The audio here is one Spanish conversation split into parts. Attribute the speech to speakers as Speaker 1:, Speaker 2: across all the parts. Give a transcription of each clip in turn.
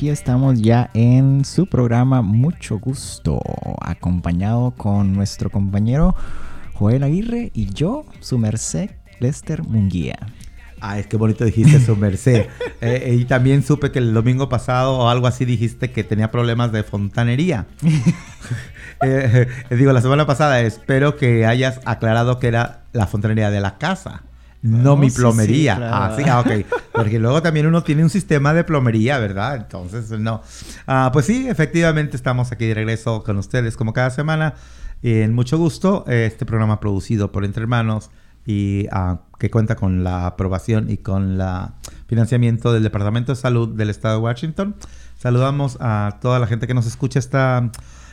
Speaker 1: Aquí estamos ya en su programa Mucho Gusto, acompañado con nuestro compañero Joel Aguirre y yo, su merced, Lester Munguía.
Speaker 2: Ah, es que bonito dijiste su merced. Eh, eh, y también supe que el domingo pasado o algo así dijiste que tenía problemas de fontanería. Eh, digo, la semana pasada espero que hayas aclarado que era la fontanería de la casa. No, mi plomería. Ah, sí, ah, ok. Porque luego también uno tiene un sistema de plomería, ¿verdad? Entonces, no. Ah, pues sí, efectivamente estamos aquí de regreso con ustedes como cada semana. En mucho gusto, este programa producido por Entre Hermanos y ah, que cuenta con la aprobación y con el financiamiento del Departamento de Salud del Estado de Washington. Saludamos a toda la gente que nos escucha esta,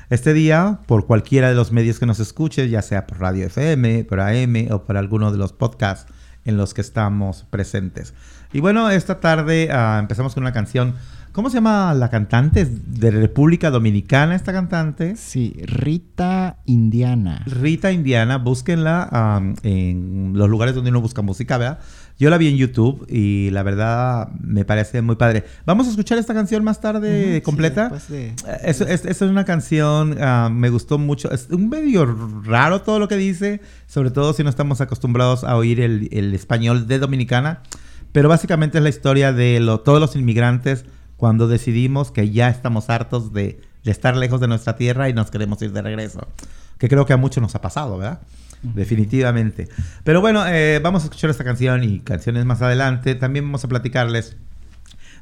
Speaker 2: este día por cualquiera de los medios que nos escuche, ya sea por Radio FM, por AM o por alguno de los podcasts en los que estamos presentes. Y bueno, esta tarde ah, empezamos con una canción. ¿Cómo se llama la cantante? de República Dominicana esta cantante?
Speaker 1: Sí, Rita Indiana.
Speaker 2: Rita Indiana, búsquenla en los lugares donde uno busca música, ¿verdad? Yo la vi en YouTube y la verdad me parece muy padre. Vamos a escuchar esta canción más tarde completa. Sí, es, es, una canción, ah, me gustó mucho. Es un medio raro todo lo que dice, sobre todo si no estamos acostumbrados a oír el, español de Dominicana. Pero básicamente es la historia de todos los inmigrantes cuando decidimos que ya estamos hartos de, de estar lejos de nuestra tierra y nos queremos ir de regreso. Que creo que a muchos nos ha pasado, ¿verdad? Definitivamente. Pero bueno, eh, vamos a escuchar esta canción y canciones más adelante. También vamos a platicarles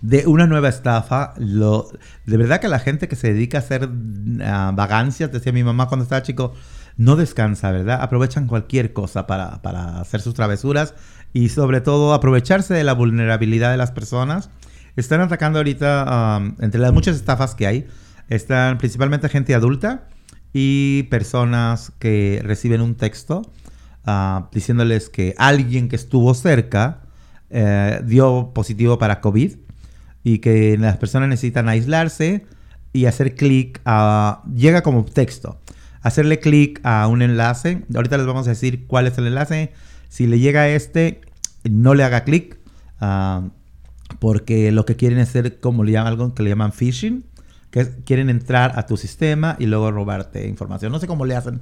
Speaker 2: de una nueva estafa. Lo, de verdad que la gente que se dedica a hacer vagancias, decía mi mamá cuando estaba chico, no descansa, ¿verdad? Aprovechan cualquier cosa para, para hacer sus travesuras y sobre todo aprovecharse de la vulnerabilidad de las personas. Están atacando ahorita, entre las muchas estafas que hay, están principalmente gente adulta y personas que reciben un texto ah, diciéndoles que alguien que estuvo cerca eh, dio positivo para COVID y que las personas necesitan aislarse y hacer clic a... llega como texto. Hacerle clic a un enlace. Ahorita les vamos a decir cuál es el enlace. Si le llega a este, no le haga clic. Ah, porque lo que quieren hacer, como le llaman algo que le llaman phishing que quieren entrar a tu sistema y luego robarte información. No sé cómo le hacen,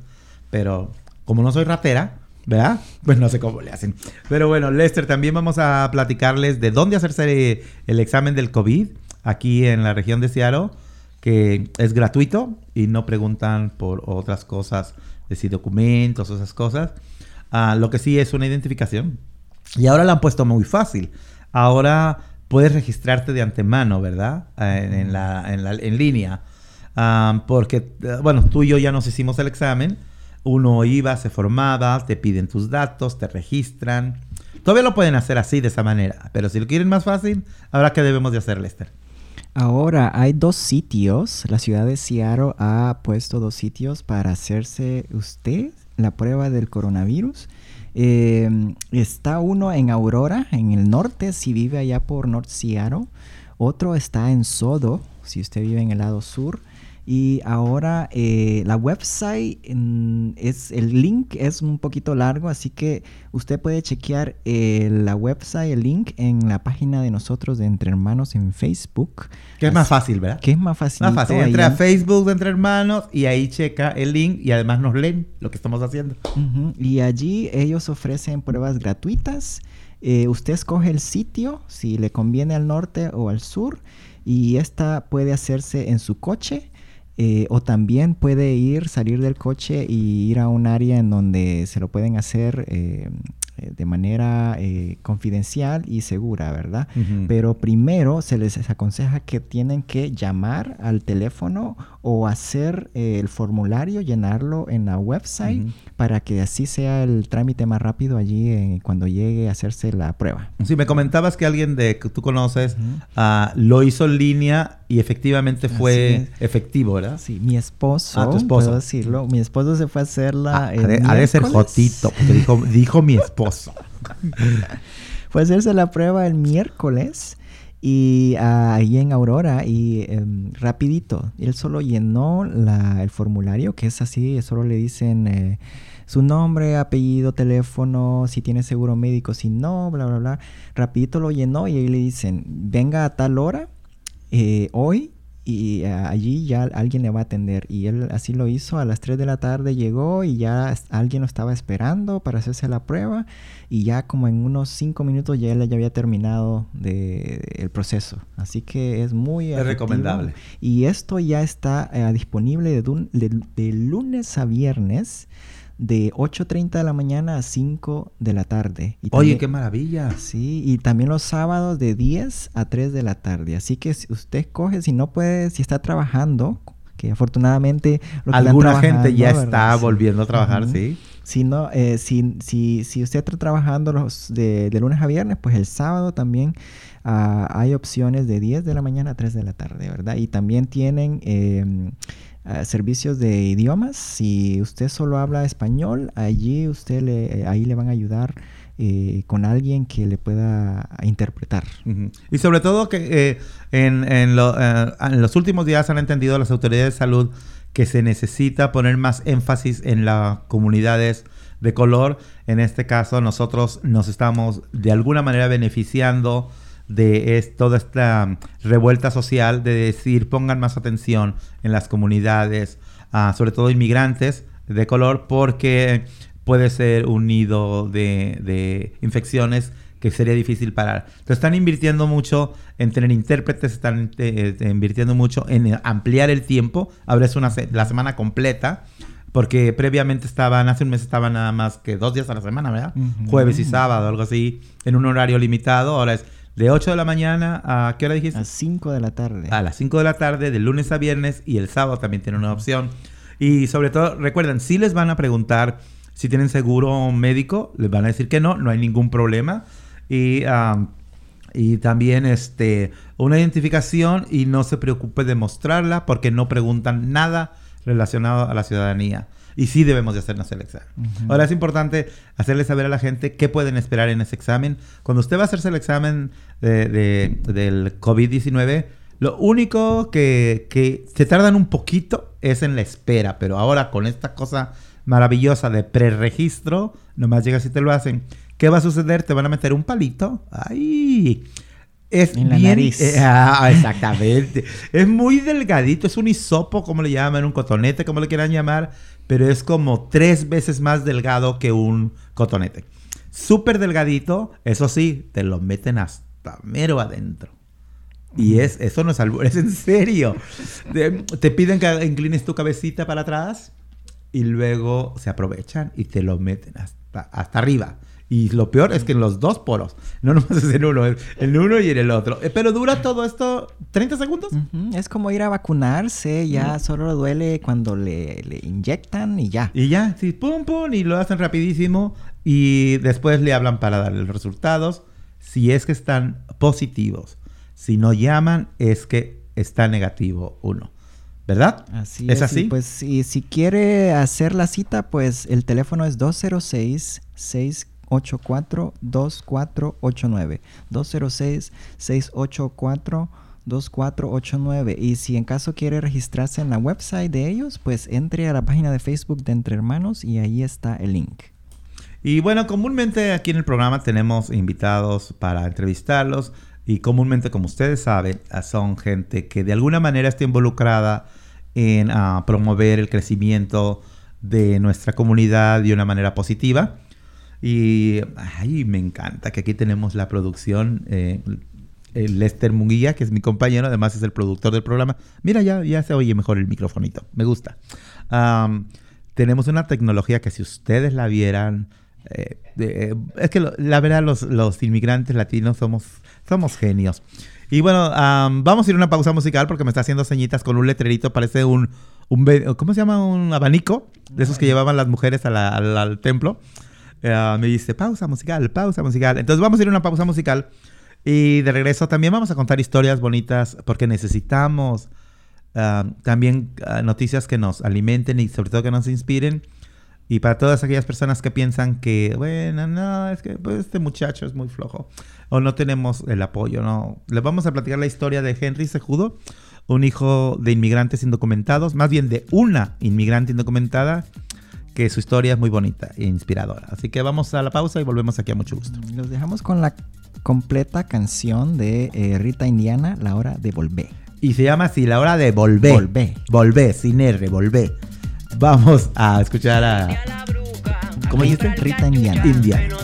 Speaker 2: pero como no soy ratera, ¿verdad? Pues no sé cómo le hacen. Pero bueno, Lester, también vamos a platicarles de dónde hacerse el examen del COVID aquí en la región de Seattle, que es gratuito y no preguntan por otras cosas, de si documentos o esas cosas. Ah, lo que sí es una identificación. Y ahora la han puesto muy fácil. Ahora puedes registrarte de antemano, ¿verdad? Eh, en, la, en, línea. porque, eh, bueno, tú y yo ya nos hicimos el examen. Uno iba, se formaba, te piden tus datos, te registran. Todavía lo pueden hacer así, de esa manera. Pero si lo quieren más fácil, ahora qué debemos de hacer, Lester.
Speaker 1: Ahora hay dos sitios. La ciudad de Seattle ha puesto dos sitios para hacerse usted la prueba del coronavirus. Em, está uno en Aurora, en el norte, si vive allá por North Seattle. Otro está en Sodo, si usted vive en el lado sur. Y ahora eh, la website, es, el link es un poquito largo, así que usted puede chequear eh, la website, el link en la página de nosotros de Entre Hermanos en Facebook.
Speaker 2: Que es más fácil, ¿verdad?
Speaker 1: Que es más fácil.
Speaker 2: Más fácil. Entra a Facebook de Entre Hermanos y ahí checa el link y además nos leen lo que estamos haciendo.
Speaker 1: Y allí ellos ofrecen pruebas gratuitas. Eh, usted escoge el sitio, si le conviene al norte o al sur, y esta puede hacerse en su coche eh, o también puede ir, salir del coche y ir a un área en donde se lo pueden hacer eh, eh, de manera eh, confidencial y segura, ¿verdad? Pero primero se les aconseja que tienen que llamar al teléfono o hacer eh, el formulario, llenarlo en la website para que así sea el trámite más rápido allí cuando llegue a hacerse la prueba.
Speaker 2: Sí, me comentabas que alguien de que tú conoces ah, lo hizo en línea y efectivamente fue efectivo, ¿verdad?
Speaker 1: Sí, mi esposo, ah, tu esposo. puedo decirlo, mi esposo se fue a hacerla.
Speaker 2: Ah, ha, de, ser Jotito, porque dijo, dijo mi esposo.
Speaker 1: Fue a hacerse la prueba el miércoles y ah, ahí en Aurora y em, rapidito. Él solo llenó el formulario que es así, solo le dicen... Eh, su nombre, apellido, teléfono, si tiene seguro médico, si no, bla, bla, bla. Rapidito lo llenó y ahí le dicen, venga a tal hora, eh, hoy, y eh, allí ya alguien le va a atender. Y él así lo hizo, a las 3 de la tarde llegó y ya alguien lo estaba esperando para hacerse la prueba y ya como en unos 5 minutos ya él ya había terminado de, el proceso. Así que es muy...
Speaker 2: recomendable.
Speaker 1: Y esto ya está eh, disponible de lunes a viernes de 8.30 de la mañana a 5 de la tarde.
Speaker 2: Oye, qué maravilla.
Speaker 1: Sí, y también los sábados de 10 a 3 de la tarde. Así que si usted escoge, si no puede, si está trabajando, que afortunadamente...
Speaker 2: Alguna gente ya está volviendo a trabajar, sí.
Speaker 1: Si, no, eh, si, si, si, usted está trabajando los de, lunes a viernes, pues el sábado también ah, hay opciones de 10 de la mañana a 3 de la tarde, ¿verdad? Y también tienen... Em, eh, servicios de idiomas. Si usted solo habla español, allí usted le, eh, ahí le van a ayudar eh, con alguien que le pueda interpretar.
Speaker 2: Y sobre todo que en, en, los últimos días han entendido las autoridades de salud que se necesita poner más énfasis en las comunidades de color. En este caso, nosotros nos estamos de alguna manera beneficiando de toda esta revuelta social de decir pongan más atención en las comunidades, ah, sobre todo inmigrantes de color, porque puede ser un nido de, infecciones que sería difícil parar. Entonces están invirtiendo mucho en tener intérpretes, están eh, eh, invirtiendo mucho en ampliar el tiempo. Ahora es una la semana completa, porque previamente estaban, hace un mes estaban nada más que dos días a la semana, ¿verdad? Jueves y sábado, algo así, en un horario limitado. Ahora es de 8 de la mañana a qué hora dijiste?
Speaker 1: A 5 de la tarde.
Speaker 2: A las 5 de la tarde, de lunes a viernes y el sábado también tiene una opción. Y sobre todo, recuerden, si les van a preguntar si tienen seguro médico, les van a decir que no, no hay ningún problema. Y, y también este, una identificación y no se preocupe de mostrarla porque no preguntan nada relacionado a la ciudadanía y sí debemos de hacernos el examen. Ahora es importante hacerle saber a la gente qué pueden esperar en ese examen. Cuando usted va a hacerse el examen de, del COVID-19, lo único que, que se tardan un poquito es en la espera, pero ahora con esta cosa maravillosa de preregistro, nomás llegas y te lo hacen. ¿Qué va a suceder? Te van a meter un palito. ¡Ay! Es
Speaker 1: en la nariz.
Speaker 2: Eh, ah, exactamente. es muy delgadito, es un hisopo, como le llaman, un cotonete, como le quieran llamar pero es como tres veces más delgado que un cotonete. Súper delgadito, eso sí, te lo meten hasta mero adentro. Y es, eso no es algo, es en serio. te piden que inclines tu cabecita para atrás y luego se aprovechan y te lo meten hasta, hasta arriba. Y lo peor es que en los dos poros, no nomás es en uno, en uno y en el otro. Eh, pero dura todo esto 30 segundos.
Speaker 1: Es como ir a vacunarse, ya solo duele cuando le, le, inyectan y ya.
Speaker 2: Y ya, sí, pum, pum, y lo hacen rapidísimo. Y después le hablan para darle los resultados. Si es que están positivos. Si no llaman, es que está negativo uno. ¿Verdad?
Speaker 1: Así es. ¿Es así? pues si, si quiere hacer la cita, pues el teléfono es 206 6 2489 206-684-2489. Y si en caso quiere registrarse en la website de ellos, pues entre a la página de Facebook de Entre Hermanos y ahí está el link.
Speaker 2: Y bueno, comúnmente aquí en el programa tenemos invitados para entrevistarlos y comúnmente, como ustedes saben, son gente que de alguna manera está involucrada en ah, promover el crecimiento de nuestra comunidad de una manera positiva. Y ay, me encanta que aquí tenemos la producción. Eh, Lester Munguía, que es mi compañero, además es el productor del programa. Mira, ya, ya se oye mejor el microfonito. Me gusta. tenemos una tecnología que si ustedes la vieran, eh, es que la verdad los, inmigrantes latinos somos, somos genios. Y bueno, vamos a ir a una pausa musical porque me está haciendo señitas con un letrerito, parece un, un ¿cómo se llama? Un abanico, de esos que llevaban las mujeres al templo. Eh, me dice, pausa musical, pausa musical. Entonces vamos a ir a una pausa musical. Y de regreso también vamos a contar historias bonitas porque necesitamos ah, también ah, noticias que nos alimenten y sobre todo que nos inspiren. Y para todas aquellas personas que piensan que, bueno, no, es que pues, este muchacho es muy flojo o no tenemos el apoyo, no. Les vamos a platicar la historia de Henry Sejudo, un hijo de inmigrantes indocumentados, más bien de una inmigrante indocumentada
Speaker 3: que su historia es muy bonita e inspiradora. Así que vamos a la pausa y volvemos aquí a mucho gusto.
Speaker 1: Los dejamos con la completa canción de eh, Rita Indiana, La Hora de Volver.
Speaker 3: Y se llama así, La Hora de Volver.
Speaker 1: Volver.
Speaker 3: Volver, sin R, Volver. Vamos a escuchar a...
Speaker 1: ¿Cómo dijiste? Rita Indiana.
Speaker 3: Indiana.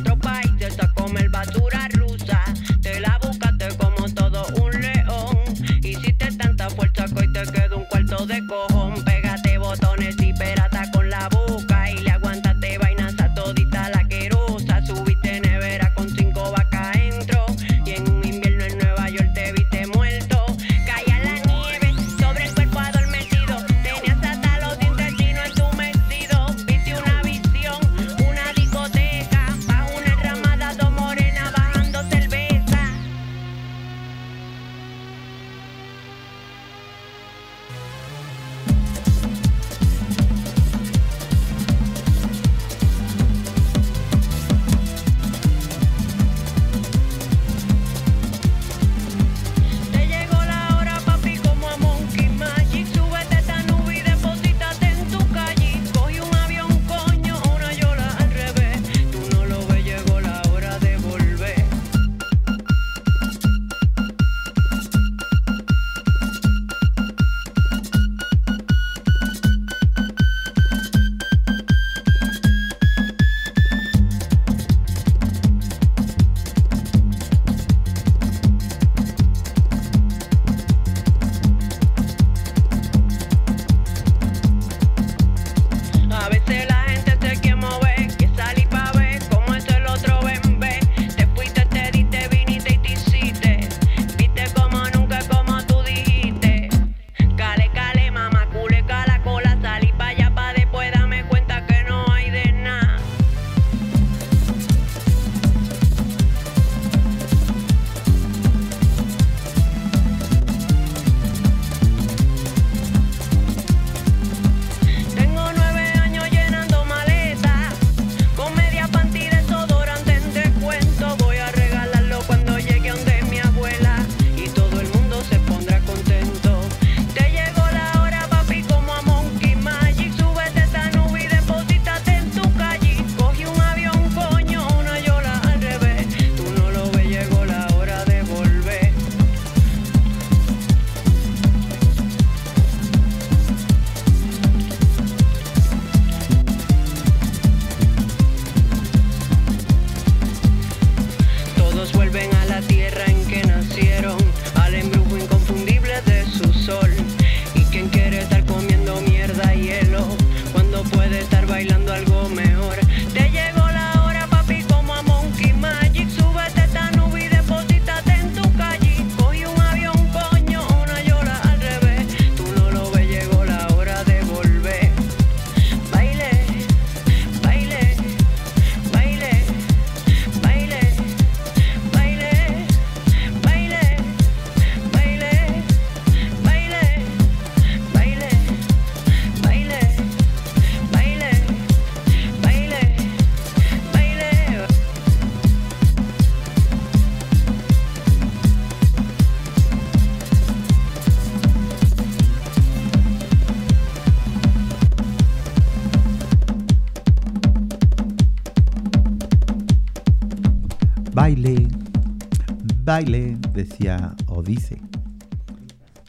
Speaker 3: Decía o dice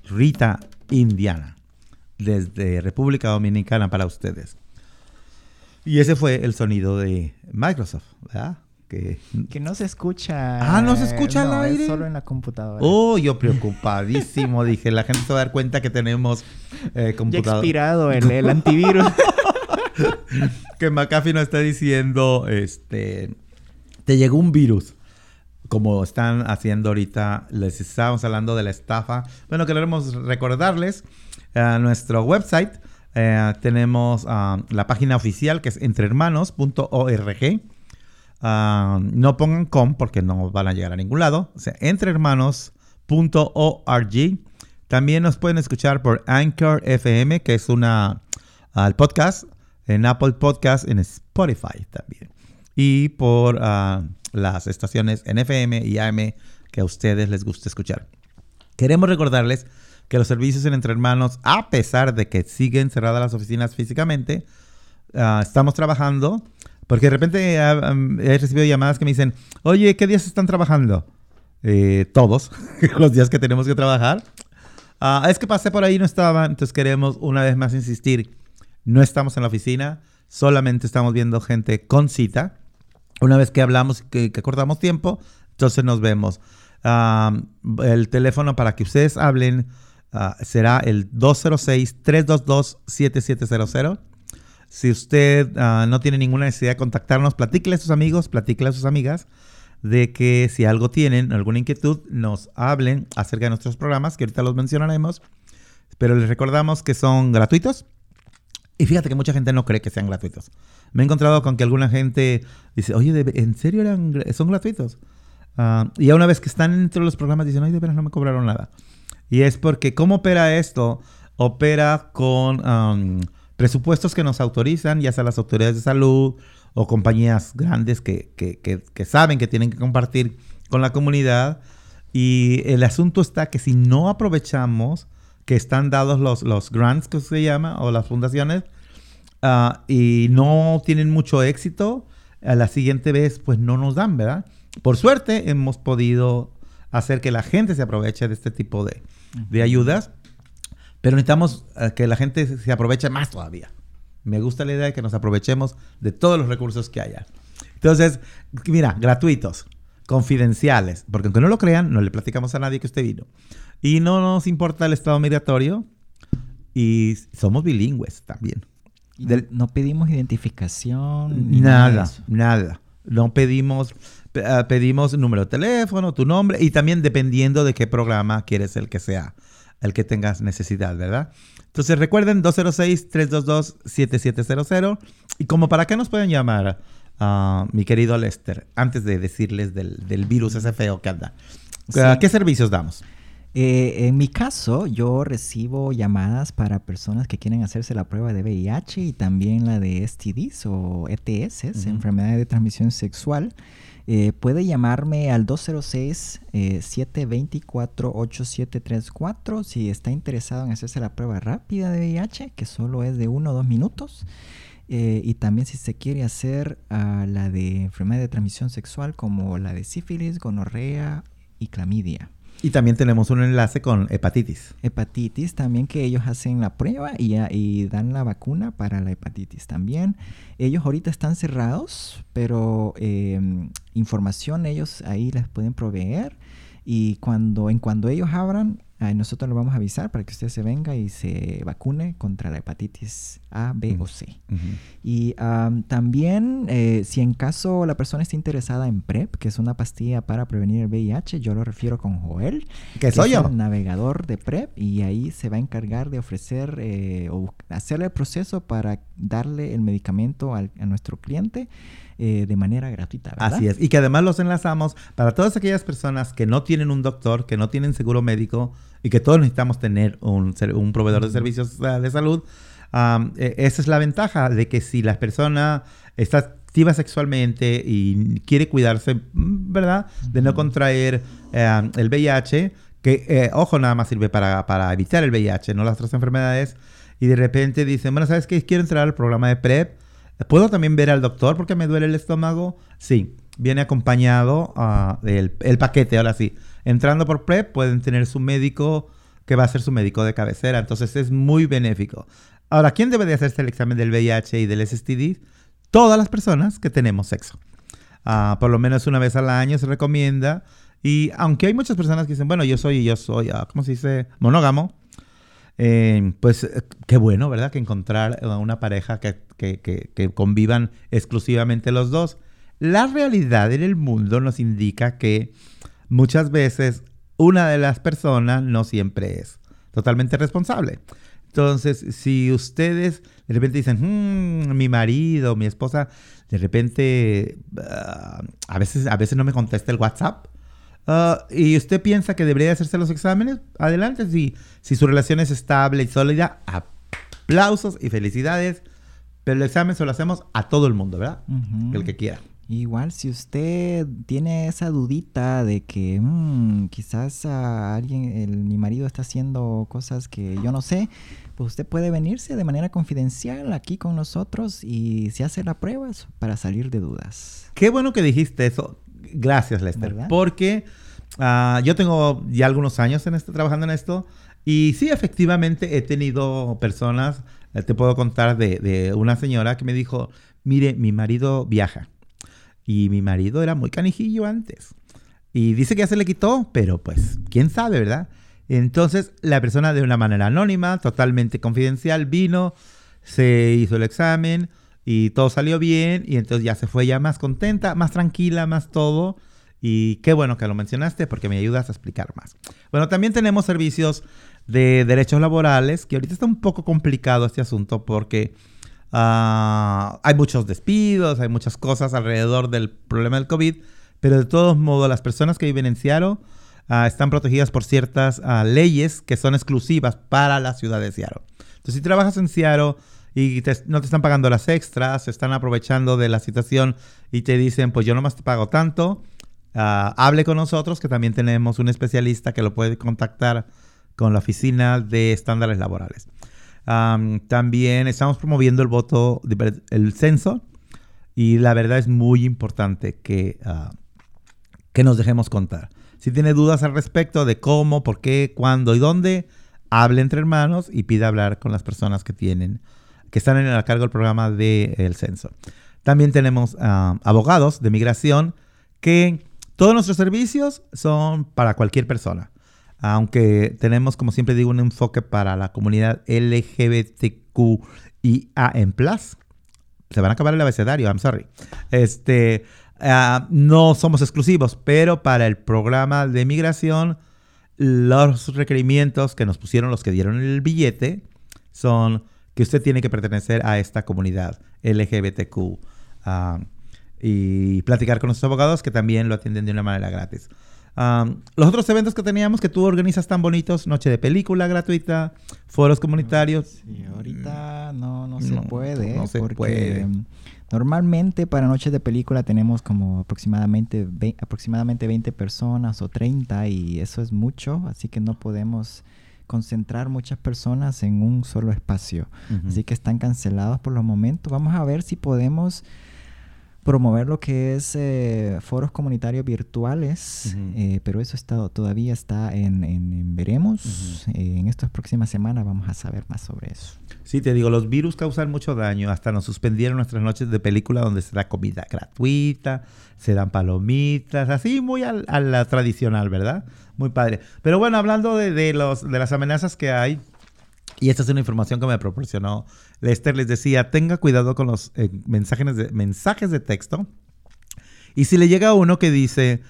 Speaker 3: Rita Indiana, desde República Dominicana para ustedes. Y ese fue el sonido de Microsoft, ¿verdad? Que...
Speaker 1: Que no se escucha.
Speaker 3: Ah, ¿no se escucha al
Speaker 1: no, es
Speaker 3: aire?
Speaker 1: solo en la computadora.
Speaker 3: Oh, yo preocupadísimo. Dije, la gente se va a dar cuenta que tenemos eh,
Speaker 1: ya
Speaker 3: computador.
Speaker 1: expirado el, el antivirus.
Speaker 3: que McAfee nos está diciendo, este, te llegó un virus. Como están haciendo ahorita, les estábamos hablando de la estafa. Bueno, queremos recordarles a nuestro website. eh, tenemos ah, la página oficial que es entrehermanos.org. Ah, no pongan com porque no van a llegar a ningún lado. O sea, entrehermanos.org. También nos pueden escuchar por Anchor FM, que es una al podcast, en Apple Podcast, en Spotify también. Y por ah, las estaciones en FM y AM que a ustedes les gusta escuchar. Queremos recordarles que los servicios en Entre Hermanos, a pesar de que siguen cerradas las oficinas físicamente,
Speaker 2: ah, estamos trabajando, porque de repente ah, he recibido llamadas que me dicen, oye, ¿qué días están trabajando? Eh, todos, los días que tenemos que trabajar. Ah, es que pasé por ahí y no estaba, entonces queremos una vez más insistir, no estamos en la oficina, solamente estamos viendo gente con cita. Una vez que hablamos que, que acordamos tiempo, entonces nos vemos. el teléfono para que ustedes hablen será el 206-322-7700. Si usted ah, no tiene ninguna necesidad de contactarnos, platíquele a sus amigos, platíquele a sus amigas de que si algo tienen, alguna inquietud, nos hablen acerca de nuestros programas, que ahorita los mencionaremos. Pero les recordamos que son gratuitos. Y fíjate que mucha gente no cree que sean gratuitos. Me he encontrado con que alguna gente dice, oye, ¿en serio eran, son gratuitos? Ah, y ya una vez que están entre los programas dicen, ay, de veras no me cobraron nada. Y es porque, ¿cómo opera esto? Opera con um, presupuestos que nos autorizan, ya sea las autoridades de salud o compañías grandes que, que, saben que tienen que compartir con la comunidad. Y el asunto está que si no aprovechamos que están dados los, los grants, que se llama, o las fundaciones, ah, y no tienen mucho éxito, a la siguiente vez pues no nos dan, ¿verdad? Por suerte hemos podido hacer que la gente se aproveche de este tipo de, de ayudas, pero necesitamos eh, que la gente se aproveche más todavía. Me gusta la idea de que nos aprovechemos de todos los recursos que haya. Entonces, mira, gratuitos, confidenciales, porque aunque no lo crean, no le platicamos a nadie que usted vino. Y no nos importa el estado migratorio y somos bilingües también.
Speaker 1: no pedimos identificación.
Speaker 2: Nada, nada. No pedimos Ah, pedimos número de teléfono, tu nombre y también dependiendo de qué programa quieres el que sea, el que tengas necesidad, ¿verdad? Entonces recuerden 206-322-7700 y como para qué nos pueden llamar, uh, mi querido Lester, antes de decirles del, virus ese feo que anda. ¿Qué servicios damos?
Speaker 1: Eh, en mi caso, yo recibo llamadas para personas que quieren hacerse la prueba de VIH y también la de STDs o ETS, enfermedades de transmisión sexual. Eh, puede llamarme al 206-724-8734 si está interesado en hacerse la prueba rápida de VIH, que solo es de uno o dos minutos. Eh, y también si se quiere hacer ah, la de enfermedad de transmisión sexual como la de sífilis, gonorrea y clamidia.
Speaker 2: Y también tenemos un enlace con hepatitis.
Speaker 1: Hepatitis también que ellos hacen la prueba y, y, dan la vacuna para la hepatitis también. Ellos ahorita están cerrados, pero em, información ellos ahí les pueden proveer y cuando en cuando ellos abran nosotros le vamos a avisar para que usted se venga y se vacune contra la hepatitis A, B o C. Y también, eh, si en caso la persona está interesada en PrEP, que es una pastilla para prevenir el VIH, yo lo refiero con Joel.
Speaker 2: Que soy yo.
Speaker 1: El navegador de PrEP y ahí se va a encargar de ofrecer eh, o hacerle el proceso para darle el medicamento a nuestro cliente. Eh, de manera gratuita. ¿verdad?
Speaker 2: Así es. Y que además los enlazamos para todas aquellas personas que no tienen un doctor, que no tienen seguro médico y que todos necesitamos tener un, un proveedor de servicios de salud. E, esa es la ventaja de que si la persona está activa sexualmente y quiere cuidarse, ¿verdad? De no contraer el VIH, que, eh, ojo, nada más sirve para, para, evitar el VIH, no las otras enfermedades. Y de repente dicen, bueno, ¿sabes qué? Quiero entrar al programa de PrEP ¿Puedo también ver al doctor porque me duele el estómago? Sí, viene acompañado uh, el, paquete, ahora sí. Entrando por PrEP pueden tener su médico que va a ser su médico de cabecera, entonces es muy benéfico. Ahora, ¿quién debe de hacerse el examen del VIH y del STD? Todas las personas que tenemos sexo. Uh, por lo menos una vez al año se recomienda. Y aunque hay muchas personas que dicen, bueno, yo soy, yo soy, uh, ¿cómo se dice? Monógamo. Eh, pues eh, qué bueno, ¿verdad? Que encontrar una pareja que, convivan exclusivamente los dos. La realidad en el mundo nos indica que muchas veces una de las personas no siempre es totalmente responsable. Entonces, si ustedes de repente dicen, hmm, mi marido, mi esposa, de repente ah, a, veces, a veces no me contesta el WhatsApp, Ah, ¿Y usted piensa que debería hacerse los exámenes? Adelante, si, si su relación es estable y sólida, aplausos y felicidades. Pero el examen se lo hacemos a todo el mundo, ¿verdad? El que quiera.
Speaker 1: Igual si usted tiene esa dudita de que mm, quizás a alguien, el, mi marido está haciendo cosas que yo no sé, pues usted puede venirse de manera confidencial aquí con nosotros y se hace la prueba para salir de dudas.
Speaker 2: Qué bueno que dijiste eso. Gracias, Lester. Porque ah, yo tengo ya algunos años en este, trabajando en esto y sí, efectivamente he tenido personas, eh, te puedo contar de, de una señora que me dijo, mire, mi marido viaja y mi marido era muy canijillo antes. Y dice que ya se le quitó, pero pues, quién sabe, ¿verdad? Entonces, la persona de una manera anónima, totalmente confidencial, vino, se hizo el examen y todo salió bien. Y entonces ya se fue ya más contenta, más tranquila, más todo. Y qué bueno que lo mencionaste porque me ayudas a explicar más. Bueno, también tenemos servicios de derechos laborales, que ahorita está un poco complicado este asunto porque Ah, hay muchos despidos, hay muchas cosas alrededor del problema del COVID, pero de todos modos las personas que viven en Seattle ah, están protegidas por ciertas ah, leyes que son exclusivas para la ciudad de Seattle. Entonces, si trabajas en Seattle y no te están pagando las extras, se están aprovechando de la situación y te dicen, pues yo nomás te pago tanto, hable con nosotros que también tenemos un especialista que lo puede contactar con la oficina de estándares laborales también estamos promoviendo el voto, el censo, y la verdad es muy importante que, ah, que nos dejemos contar. Si tiene dudas al respecto de cómo, por qué, cuándo y dónde, hable entre hermanos y pida hablar con las personas que tienen, que están en el cargo del programa del censo. También tenemos abogados de migración que todos nuestros servicios son para cualquier persona aunque tenemos, como siempre digo, un enfoque para la comunidad LGBTQIA en plus. Se van a acabar el abecedario, I'm sorry. Este, ah, no somos exclusivos, pero para el programa de migración, los requerimientos que nos pusieron los que dieron el billete son que usted tiene que pertenecer a esta comunidad LGBTQ ah, y platicar con nuestros abogados que también lo atienden de una manera gratis los otros eventos que teníamos que tú organizas tan bonitos, noche de película gratuita, foros comunitarios.
Speaker 1: Sí, ahorita no, no se puede. No se puede. Normalmente para noches de película tenemos como aproximadamente, aproximadamente 20 personas o 30 y eso es mucho, así que no podemos concentrar muchas personas en un solo espacio. Así que están cancelados por los momentos. Vamos a ver si podemos promover lo que es eh, foros comunitarios virtuales, eh, pero eso está, todavía está en, veremos. Eh, en estas próximas semanas vamos a saber más sobre eso.
Speaker 2: Sí, te digo, los virus causan mucho daño. Hasta nos suspendieron nuestras noches de película donde se da comida gratuita, se dan palomitas, así muy a, la tradicional, ¿verdad? Muy padre. Pero bueno, hablando de, los, de las amenazas que hay, y esta es una información que me proporcionó Lester. Les decía, tenga cuidado con los eh, mensajes, de, mensajes de texto. Y si le llega uno que dice,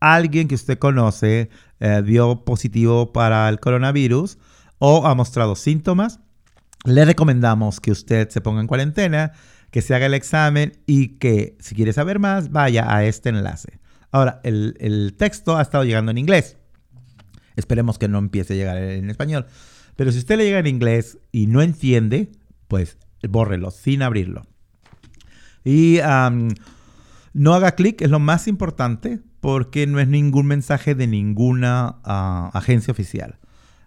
Speaker 2: alguien que usted conoce eh, dio positivo para el coronavirus o ha mostrado síntomas, le recomendamos que usted se ponga en cuarentena, que se haga el examen y que si quiere saber más, vaya a este enlace. Ahora, el, el texto ha estado llegando en inglés. Esperemos que no empiece a llegar en español. Pero si usted le llega en inglés y no entiende, pues bórrelo sin abrirlo. Y no haga clic, es lo más importante, porque no es ningún mensaje de ninguna ah, agencia oficial.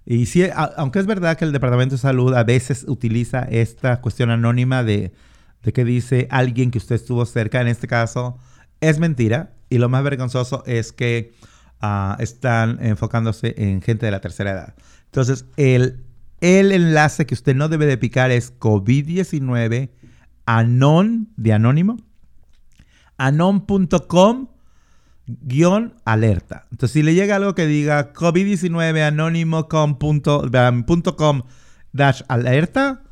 Speaker 2: Y si, aunque es verdad que el Departamento de Salud a veces utiliza esta cuestión anónima de, que dice alguien que usted estuvo cerca, en este caso, es mentira. Y lo más vergonzoso es que ah, están enfocándose en gente de la tercera edad. Entonces, el, el enlace que usted no debe de picar es COVID-19 anon de anónimo anon.com guion alerta. Entonces, si le llega algo que diga COVID-19 anónimo.com dash alerta,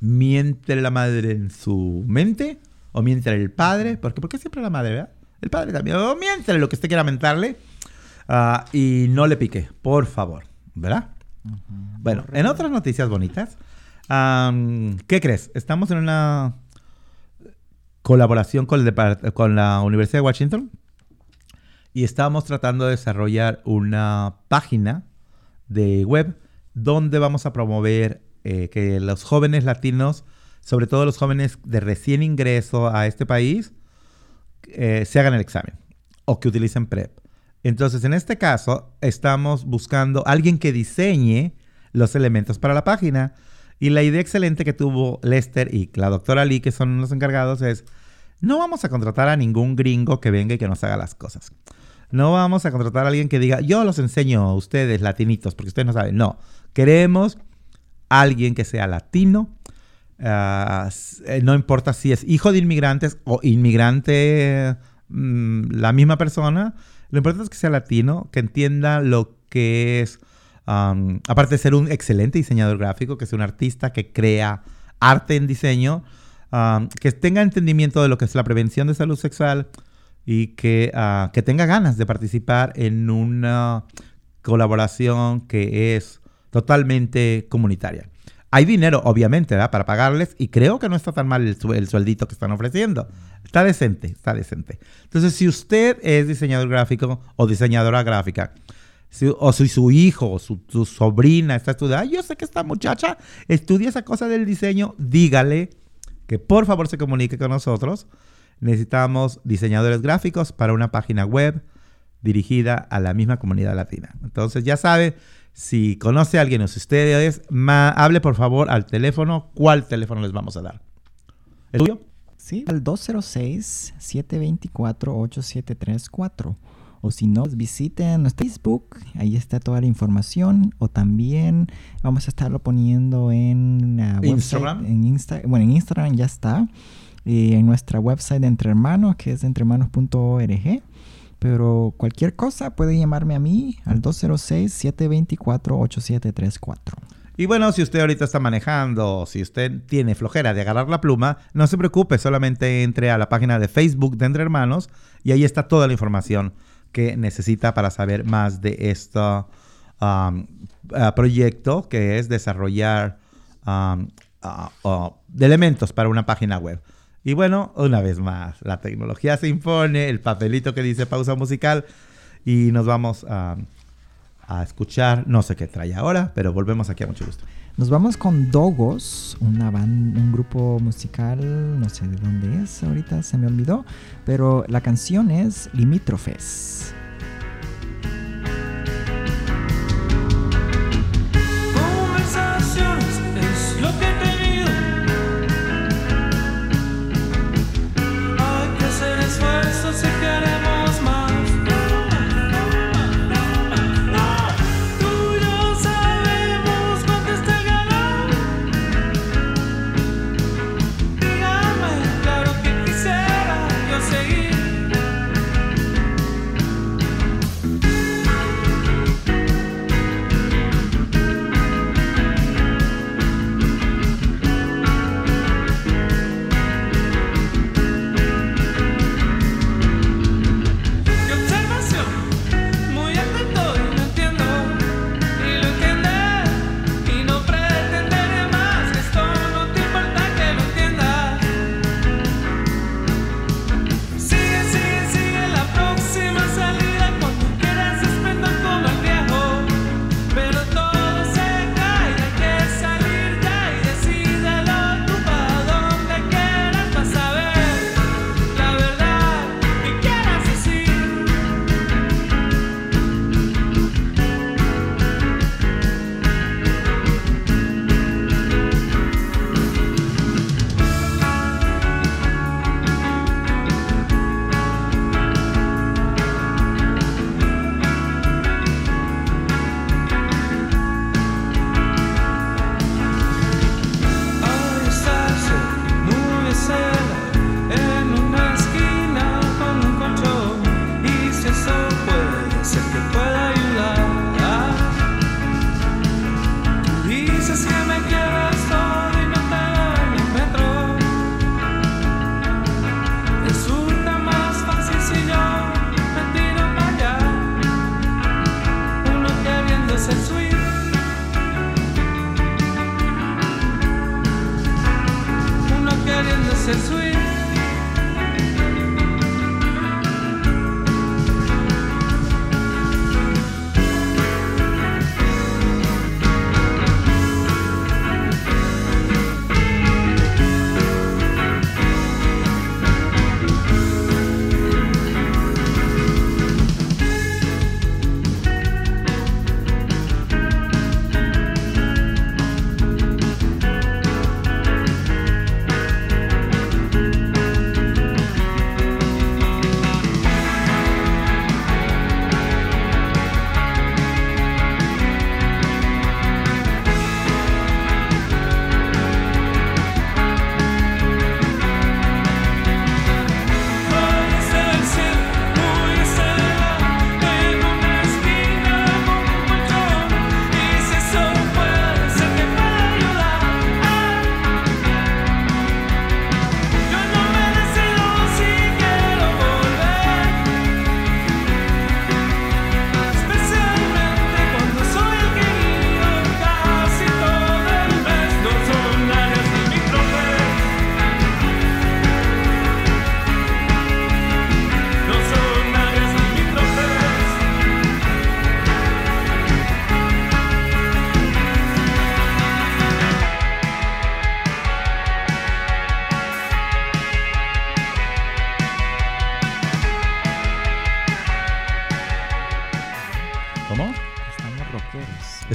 Speaker 2: miente la madre en su mente o miente el padre, porque ¿por qué siempre la madre, verdad? El padre también, o miente lo que usted quiera mentarle ah, y no le pique, por favor. ¿Verdad? Bueno, en otras noticias bonitas, ¿qué crees? Estamos en una colaboración con, la Universidad de Washington y estamos tratando de desarrollar una página de web donde vamos a promover eh, que los jóvenes latinos, sobre todo los jóvenes de recién ingreso a este país, eh, se hagan el examen o que utilicen PrEP. Entonces, en este caso, estamos buscando alguien que diseñe los elementos para la página. Y la idea excelente que tuvo Lester y la doctora Lee, que son los encargados, es, no vamos a contratar a ningún gringo que venga y que nos haga las cosas. No vamos a contratar a alguien que diga, yo los enseño a ustedes latinitos, porque ustedes no saben. No, queremos alguien que sea latino. Ah, eh, no importa si es hijo de inmigrantes o inmigrante, mm, la misma persona. Lo importante es que sea latino, que entienda lo que es, aparte de ser un excelente diseñador gráfico, que sea un artista que crea arte en diseño, que tenga entendimiento de lo que es la prevención de salud sexual, y que, ah, que tenga ganas de participar en una colaboración que es totalmente comunitaria. Hay dinero, obviamente, para pagarles y creo que no está tan mal el, el, sueldito que están ofreciendo. Está decente, está decente. Entonces, si usted es diseñador gráfico o diseñadora gráfica, o si su hijo o su, su sobrina está estudiando, yo sé que esta muchacha estudia esa cosa del diseño, dígale que por favor se comunique con nosotros necesitamos diseñadores gráficos para una página web dirigida a la misma comunidad latina. Entonces ya sabe, si conoce a alguien o si ustedes, hable por favor al teléfono. ¿Cuál teléfono les vamos a dar?
Speaker 1: ¿El tuyo? Sí, al 206-724-8734. O si no, visiten nuestro Facebook, ahí está toda la información. O también vamos a estarlo poniendo en
Speaker 2: Instagram.
Speaker 1: En Insta, bueno, en Instagram ya está y en nuestra website de Entre Hermanos, que es entrehermanos.org. Pero cualquier cosa puede llamarme a mí al 206-724-8734.
Speaker 2: Y bueno, si usted ahorita está manejando, si usted tiene flojera de agarrar la pluma, no se preocupe, solamente entre a la página de Facebook de Entre Hermanos y ahí está toda la información que necesita para saber más de este um, proyecto que es desarrollar um, uh, uh, elementos para una página web. Y bueno, una vez más, la tecnología se impone, el papelito que dice pausa musical y nos vamos a, escuchar, no sé qué trae ahora, pero volvemos aquí a mucho gusto.
Speaker 1: Nos vamos con Dogos, una banda, un grupo musical, no sé de dónde es, ahorita se me olvidó, pero la canción es Limítrofes.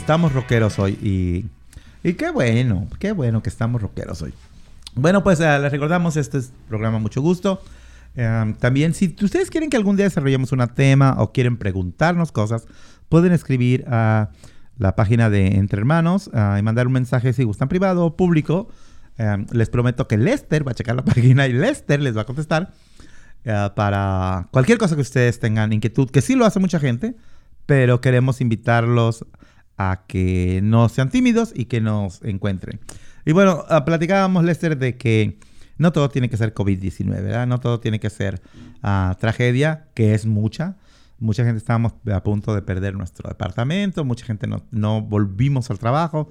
Speaker 2: Estamos rockeros hoy y, y qué bueno, qué bueno que estamos rockeros hoy. Bueno, pues uh, les recordamos, este es programa Mucho Gusto. Um, también, si ustedes quieren que algún día desarrollemos un tema o quieren preguntarnos cosas, pueden escribir a la página de Entre Hermanos uh, y mandar un mensaje si gustan privado o público. Um, les prometo que Lester va a checar la página y Lester les va a contestar uh, para cualquier cosa que ustedes tengan inquietud, que sí lo hace mucha gente, pero queremos invitarlos a que no sean tímidos y que nos encuentren. Y bueno, uh, platicábamos, Lester, de que no todo tiene que ser COVID-19, ¿verdad? No todo tiene que ser uh, tragedia, que es mucha. Mucha gente estábamos a punto de perder nuestro departamento, mucha gente no, no volvimos al trabajo.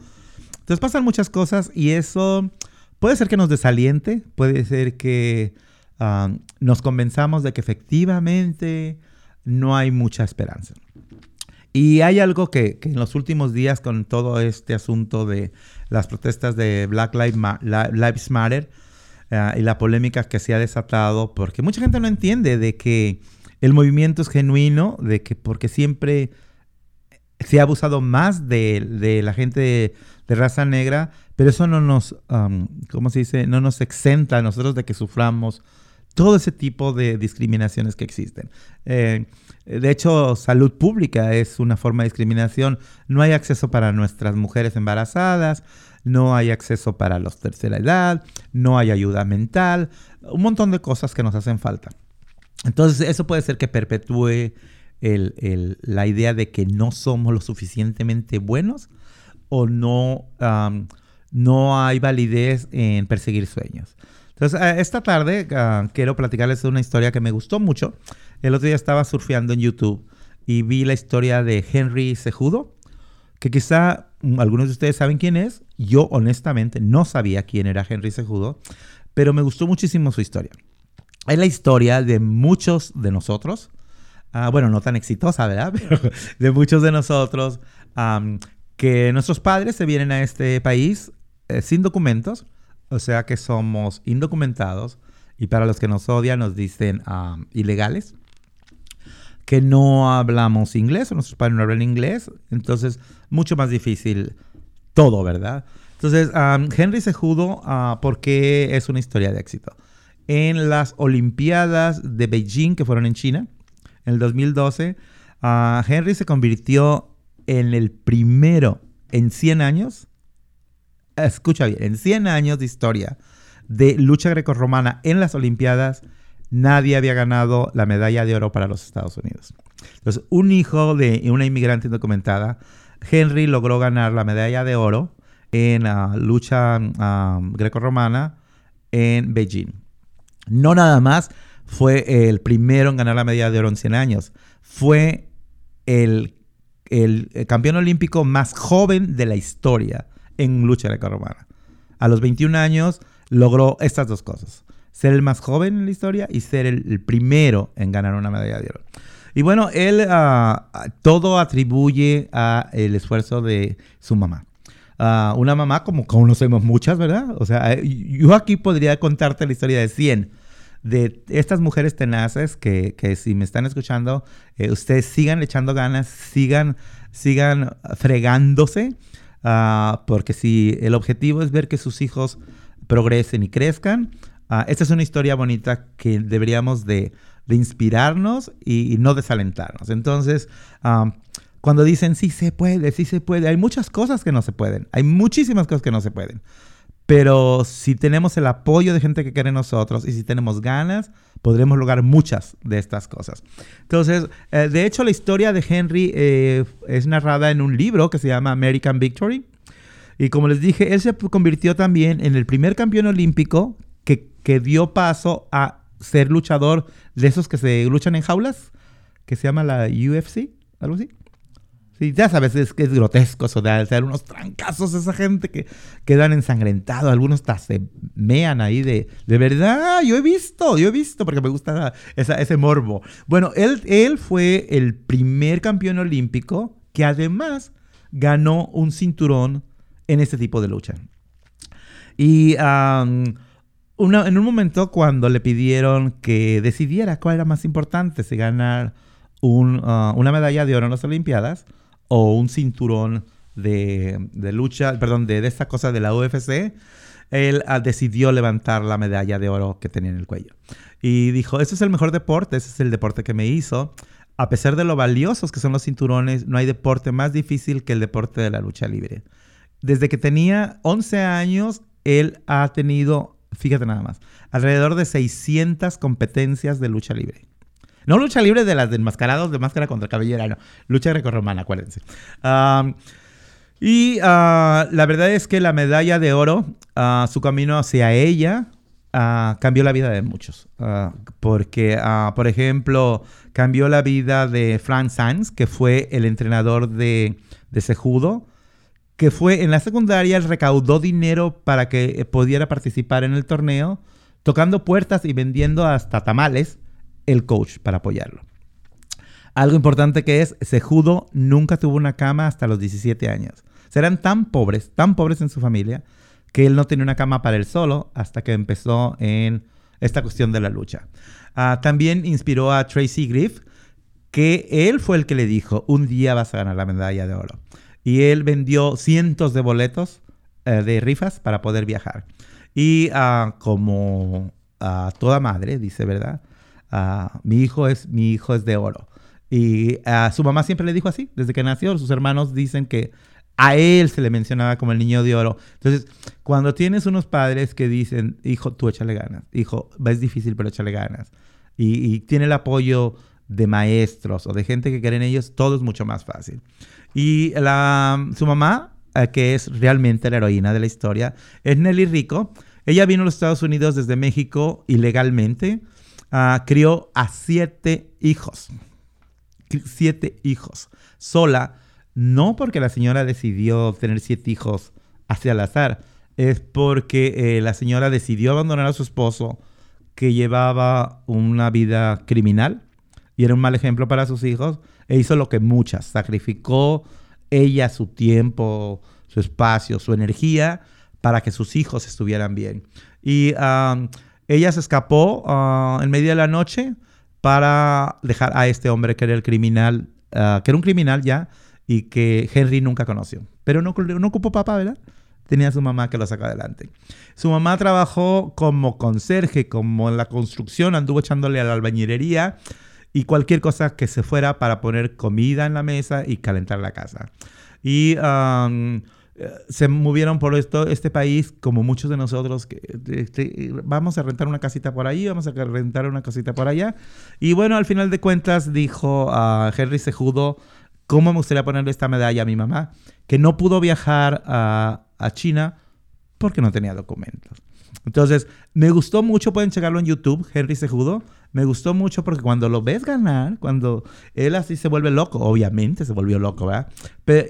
Speaker 2: Entonces pasan muchas cosas y eso puede ser que nos desaliente, puede ser que uh, nos convenzamos de que efectivamente no hay mucha esperanza. Y hay algo que, que, en los últimos días con todo este asunto de las protestas de Black Lives, Ma Lives Matter uh, y la polémica que se ha desatado, porque mucha gente no entiende de que el movimiento es genuino, de que porque siempre se ha abusado más de, la gente de, raza negra, pero eso no nos, ¿cómo se dice? No nos exenta a nosotros de que suframos todo ese tipo de discriminaciones que existen. Eh, de hecho, salud pública es una forma de discriminación. No hay acceso para nuestras mujeres embarazadas, no hay acceso para los tercera edad, no hay ayuda mental, un montón de cosas que nos hacen falta. Entonces, eso puede ser que perpetúe la idea de que no somos lo suficientemente buenos o no, no hay validez en perseguir sueños. Entonces, eh, esta tarde uh, quiero platicarles una historia que me gustó mucho. El otro día estaba surfeando en YouTube y vi la historia de Henry Sejudo, que quizá mm, algunos de ustedes saben quién es. Yo honestamente no sabía quién era Henry Sejudo, pero me gustó muchísimo su historia. Es la historia de muchos de nosotros, uh, bueno, no tan exitosa, ¿verdad? Pero de muchos de nosotros, um, que nuestros padres se vienen a este país eh, sin documentos, o sea que somos indocumentados, y para los que nos odian nos dicen um, ilegales que no hablamos inglés o nuestros padres no hablan inglés, entonces mucho más difícil todo, ¿verdad? Entonces, um, Henry Sejudo, uh, ¿por qué es una historia de éxito? En las Olimpiadas de Beijing, que fueron en China, en el 2012, uh, Henry se convirtió en el primero en 100 años, escucha bien, en 100 años de historia de lucha grecorromana en las Olimpiadas, nadie había ganado la medalla de oro para los Estados Unidos. Entonces, un hijo de una inmigrante indocumentada, Henry logró ganar la medalla de oro en uh, lucha uh, grecorromana en Beijing. No nada más fue el primero en ganar la medalla de oro en 100 años, fue el campeón olímpico más joven de la historia en lucha grecorromana. A los 21 años logró estas dos cosas ser el más joven en la historia y ser el, primero en ganar una medalla de oro. Y bueno, él uh, todo atribuye a el esfuerzo de su mamá. Uh, una mamá como conocemos muchas, ¿verdad? O sea, eh, yo aquí podría contarte la historia de 100 de estas mujeres tenaces que, que si me están escuchando, eh, ustedes sigan echando ganas, sigan, sigan fregándose, uh, porque si el objetivo es ver que sus hijos progresen y crezcan, Uh, esta es una historia bonita que deberíamos de, de inspirarnos y, y, no desalentarnos. Entonces, um, cuando dicen sí se puede, sí se puede, hay muchas cosas que no se pueden, hay muchísimas cosas que no se pueden. Pero si tenemos el apoyo de gente que quiere nosotros y si tenemos ganas, podremos lograr muchas de estas cosas. Entonces, eh, de hecho, la historia de Henry eh, es narrada en un libro que se llama American Victory. Y como les dije, él se convirtió también en el primer campeón olímpico que, que dio paso a ser luchador de esos que se luchan en jaulas, que se llama la UFC, algo así. Sí, ya sabes, es que es grotesco eso de unos trancazos esa gente que quedan ensangrentados, algunos hasta se mean ahí de, de verdad, yo he visto, yo he visto, porque me gusta esa, ese morbo. Bueno, él, él fue el primer campeón olímpico que además ganó un cinturón en este tipo de lucha. Y una, en un momento cuando le pidieron que decidiera cuál era más importante, si ganar un, uh, una medalla de oro en las Olimpiadas o un cinturón de, lucha, perdón, de, de, esta cosa de la UFC, él ah, decidió levantar la medalla de oro que tenía en el cuello. Y dijo, ese es el mejor deporte, ese es el deporte que me hizo. A pesar de lo valiosos que son los cinturones, no hay deporte más difícil que el deporte de la lucha libre. Desde que tenía 11 años, él ha tenido, fíjate nada más, alrededor de 600 competencias de lucha libre. No lucha libre de las de enmascarados de máscara contra cabellera, no. Lucha grecorromana, acuérdense. y ah, la verdad es que la medalla de oro, uh, su camino hacia ella, uh, cambió la vida de muchos. porque, por ejemplo, cambió la vida de Frank Sanz, que fue el entrenador de, de Sejudo que fue en la secundaria, recaudó dinero para que pudiera participar en el torneo, tocando puertas y vendiendo hasta tamales el coach para apoyarlo. Algo importante que es, Sejudo nunca tuvo una cama hasta los 17 años. Serán tan pobres, tan pobres en su familia, que él no tenía una cama para él solo hasta que empezó en esta cuestión de la lucha. Ah, también inspiró a Tracy Griff, que él fue el que le dijo, un día vas a ganar la medalla de oro. Y él vendió cientos de boletos eh, de rifas para poder viajar. Y ah, como a toda madre, dice, ¿verdad? Ah, mi, hijo es, mi hijo es de oro. Y ah, su mamá siempre le dijo así, desde que nació. Sus hermanos dicen que a él se le mencionaba como el niño de oro. Entonces, cuando tienes unos padres que dicen, hijo, tú échale ganas, hijo, es difícil, pero échale ganas, y, tiene el apoyo de maestros o de gente que cree en ellos, todo es mucho más fácil. Y su mamá, eh, que es realmente la heroína de la historia, es Nelly Rico. Ella vino a los Estados Unidos desde México ilegalmente Ah, crió a siete hijos. Siete hijos. Sola, no porque la señora decidió tener siete hijos hacia el azar, es porque eh, la señora decidió abandonar a su esposo que llevaba una vida criminal y era un mal ejemplo para sus hijos e hizo lo que muchas, sacrificó ella su tiempo, su espacio, su energía para que sus hijos estuvieran bien. Y ella se escapó ah, en medio de la noche para dejar a este hombre que era el criminal, ah, que era un criminal ya, y que Henry nunca conoció. Pero no, no ocupó papá, ¿verdad? Tenía a su mamá que lo sacó adelante. Su mamá trabajó como conserje, como en la construcción, anduvo echándole a la albañilería y cualquier cosa que se fuera para poner comida en la mesa y calentar la casa. Y se movieron por esto, este país, como muchos de nosotros, que este, vamos a rentar una casita por ahí, vamos a rentar una casita por allá. Y bueno, al final de cuentas dijo a Henry Sejudo, ¿cómo me gustaría ponerle esta medalla a mi mamá? Que no pudo viajar a China porque no tenía documentos. Entonces, me gustó mucho, pueden checarlo en YouTube, Henry Sejudo. Me gustó mucho porque cuando lo ves ganar, cuando él así se vuelve loco, obviamente se volvió loco, ¿verdad?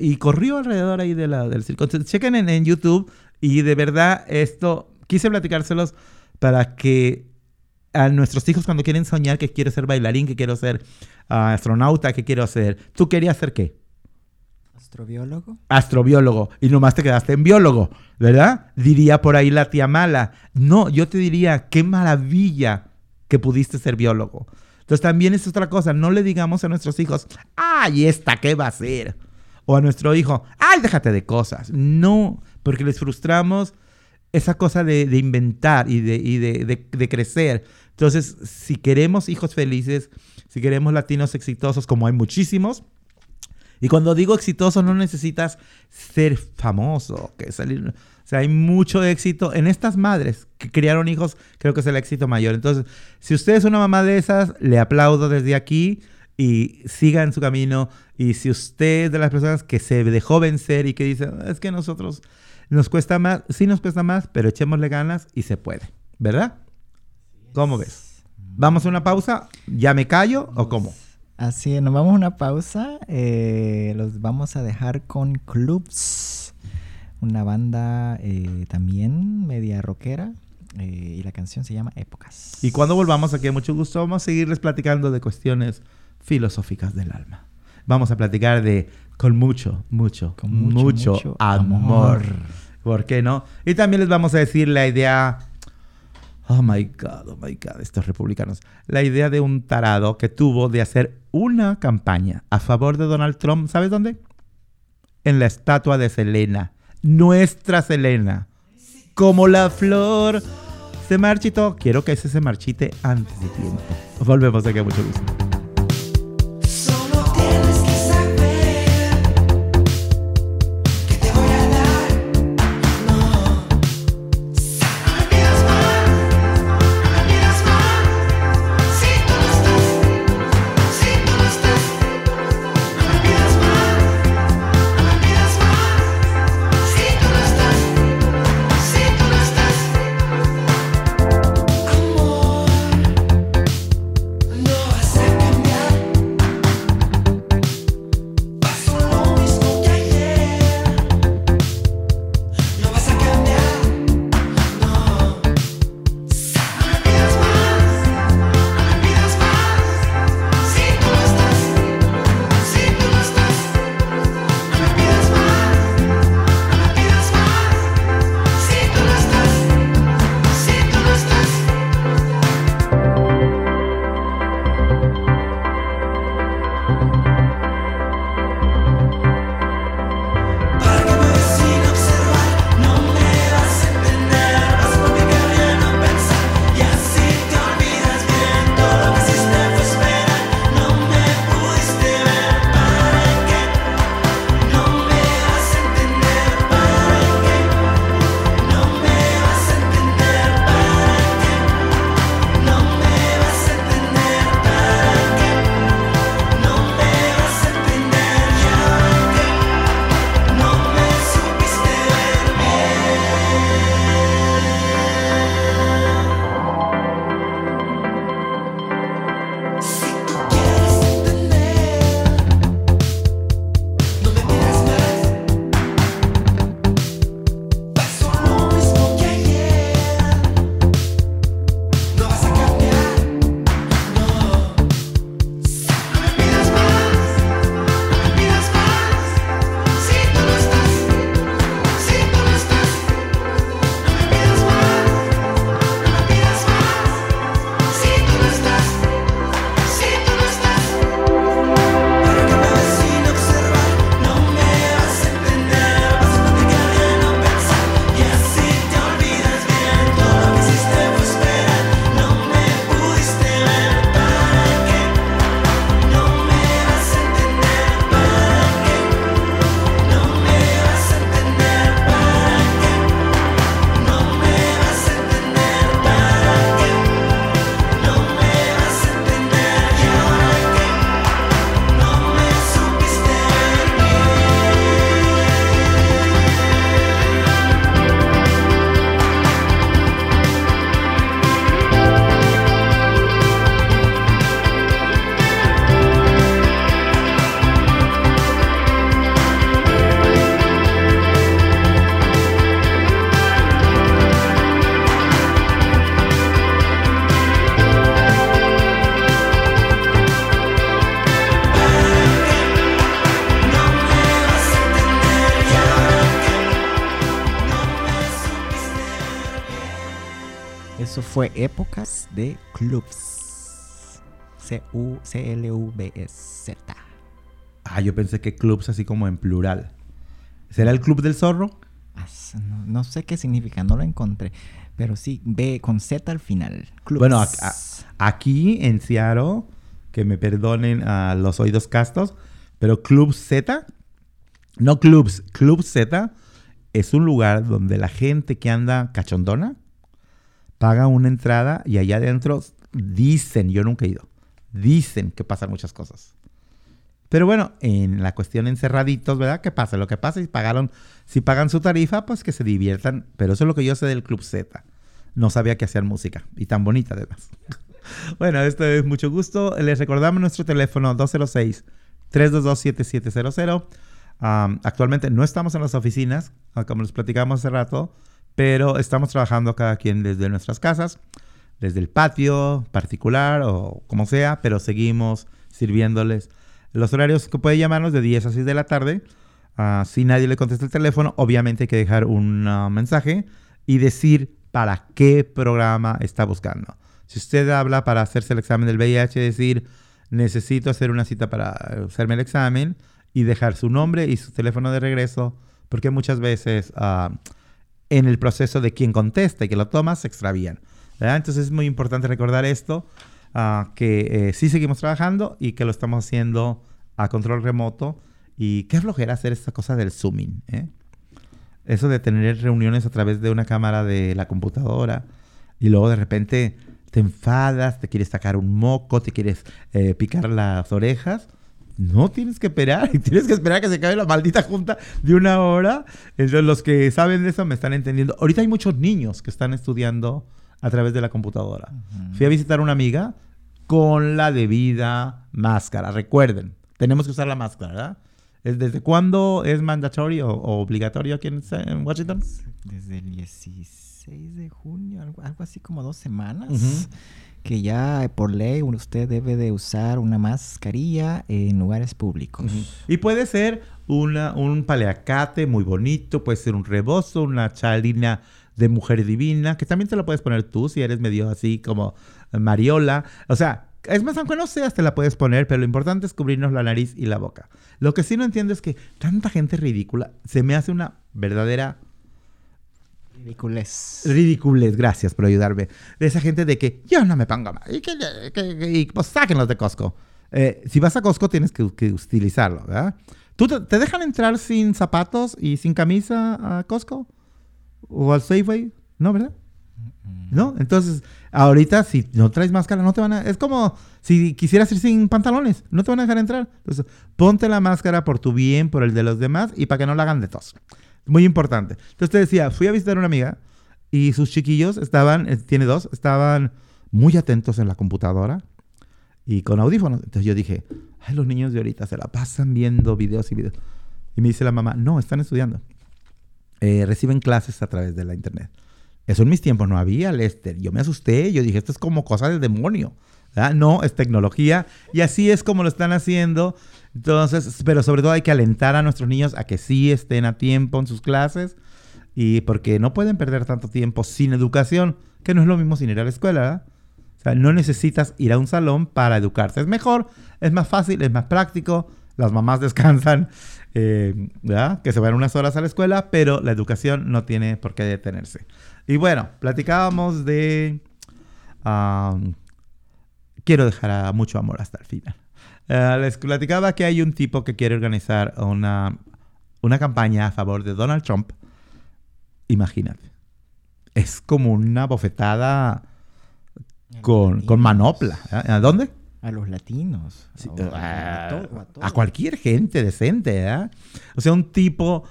Speaker 2: y corrió alrededor ahí de del circo. Entonces, chequen en, YouTube y de verdad esto, quise platicárselos para que a nuestros hijos cuando quieren soñar que quiero ser bailarín, que quiero ser ah, astronauta, que quiero ser... ¿Tú querías ser qué?
Speaker 1: Astrobiólogo.
Speaker 2: Astrobiólogo. Y nomás te quedaste en biólogo, ¿verdad? Diría por ahí la tía mala. No, yo te diría, qué maravilla que pudiste ser biólogo. Entonces también es otra cosa, no le digamos a nuestros hijos, ay, ¿esta qué va a ser? O a nuestro hijo, ay, déjate de cosas. No, porque les frustramos esa cosa de, inventar y, de, de, crecer. Entonces, si queremos hijos felices, si queremos latinos exitosos, como hay muchísimos, y cuando digo exitoso no necesitas ser famoso, que salir, o sea, hay mucho éxito en estas madres que criaron hijos, creo que es el éxito mayor. Entonces, si usted es una mamá de esas, le aplaudo desde aquí y siga en su camino. Y si usted es de las personas que se dejó vencer y que dice, es que nosotros nos cuesta más, sí nos cuesta más, pero echémosle ganas y se puede, ¿verdad? ¿Cómo ves? ¿Vamos a una pausa? ¿Ya me callo o cómo?
Speaker 1: Así, nos vamos a una pausa. Eh, los vamos a dejar con clubs una banda eh, también media rockera. Eh, y la canción se llama Épocas.
Speaker 2: Y cuando volvamos aquí, mucho gusto, vamos a seguirles platicando de cuestiones filosóficas del alma. Vamos a platicar de con mucho, mucho, con mucho, amor. ¿Por qué no? Y también les vamos a decir la idea. Oh my God, oh my God, estos republicanos. La idea de un tarado que tuvo de hacer una campaña a favor de Donald Trump. ¿Sabes dónde? en la estatua de Selena. Nuestra Selena. Como la flor se marchitó. Quiero que ese se marchite antes de tiempo. Volvemos aquí a mucho gusto.
Speaker 1: Fue épocas de clubs. C-U-C-L-U-B-S-Z.
Speaker 2: Ah, yo pensé que clubs así como en plural. ¿Será el club del zorro?
Speaker 1: No, sé qué significa, no lo encontré. Pero sí, B con Z al final.
Speaker 2: Bueno, aquí en Seattle, que me perdonen a los oídos castos, pero Club Z, no clubs, Club Z es un lugar donde la gente que anda cachondona paga una entrada y allá adentro dicen, yo nunca he ido, dicen que pasan muchas cosas. Pero bueno, en la cuestión encerraditos, ¿verdad? Que pasa lo que pasa. Si pagaron, si pagan su tarifa, pues que se diviertan. Pero eso es lo que yo sé del Club Z. No sabía que hacían música. Y tan bonita además. bueno, esto es mucho gusto. Les recordamos nuestro teléfono 206-322-7700. actualmente no estamos en las oficinas, como les platicamos hace rato pero estamos trabajando cada quien desde nuestras casas, desde el patio particular o como sea, pero seguimos sirviéndoles. Los horarios que puede llamarnos de 10 a 6 de la tarde. Ah, si nadie le contesta el teléfono, obviamente hay que dejar un ah, mensaje y decir para qué programa está buscando. Si usted habla para hacerse el examen del VIH, decir necesito hacer una cita para hacerme el examen y dejar su nombre y su teléfono de regreso, porque muchas veces ah, en el proceso de quien contesta y que lo toma se extravían. Entonces es muy importante recordar esto, ah, que eh, sí seguimos trabajando y que lo estamos haciendo a control remoto. Y qué flojera hacer esta cosa del zooming. ¿eh? Eso de tener reuniones a través de una cámara de la computadora y luego de repente te enfadas, te quieres sacar un moco, te quieres eh, picar las orejas. No tienes que esperar, tienes que esperar que se acabe la maldita junta de una hora. Entonces, los que saben de eso me están entendiendo. Ahorita hay muchos niños que están estudiando a través de la computadora. Fui a visitar a una amiga con la debida máscara. Recuerden, tenemos que usar la máscara, ¿verdad? ¿Desde cuándo es mandatorio o, obligatorio aquí en, Washington?
Speaker 1: Desde el 16 de junio, algo, así como dos semanas. Que ya por ley usted debe de usar una mascarilla en lugares públicos.
Speaker 2: Y puede ser una, un paleacate muy bonito, puede ser un rebozo, una chalina de mujer divina, que también te la puedes poner tú si eres medio así como Mariola. O sea, es más, aunque no seas, te la puedes poner, pero lo importante es cubrirnos la nariz y la boca. Lo que sí no entiendo es que tanta gente ridícula se me hace una verdadera.
Speaker 1: Ridiculez.
Speaker 2: Ridiculez, gracias por ayudarme. De esa gente de que yo no me pongo mal. Y, que, y pues sáquenlos de Costco. Eh, si vas a Costco tienes que, utilizarlo, ¿verdad? ¿Tú te, dejan entrar sin zapatos y sin camisa a Costco? ¿O al Safeway? No, ¿verdad? ¿No? Entonces, ahorita si no traes máscara, no te van a... Es como si quisieras ir sin pantalones, no te van a dejar entrar. Entonces, ponte la máscara por tu bien, por el de los demás y para que no la hagan de tos. Muy importante. Entonces te decía, fui a visitar a una amiga y sus chiquillos estaban, eh, tiene dos, estaban muy atentos en la computadora y con audífonos. Entonces yo dije, ay, los niños de ahorita se la pasan viendo videos y videos. Y me dice la mamá, no, están estudiando. Eh, reciben clases a través de la internet. Eso en mis tiempos no había, Lester. Yo me asusté, yo dije, esto es como cosa del demonio. No, es tecnología y así es como lo están haciendo. Entonces, pero sobre todo hay que alentar a nuestros niños a que sí estén a tiempo en sus clases y porque no pueden perder tanto tiempo sin educación, que no es lo mismo sin ir a la escuela. O sea, no necesitas ir a un salón para educarse. Es mejor, es más fácil, es más práctico. Las mamás descansan eh, que se van unas horas a la escuela, pero la educación no tiene por qué detenerse. Y bueno, platicábamos de... quiero dejar a mucho amor hasta el final. Eh, les platicaba que hay un tipo que quiere organizar una, una campaña a favor de Donald Trump. Imagínate. Es como una bofetada con, con manopla. ¿eh? ¿A dónde?
Speaker 1: A los latinos.
Speaker 2: a, cualquier gente decente, ¿eh? O sea, un tipo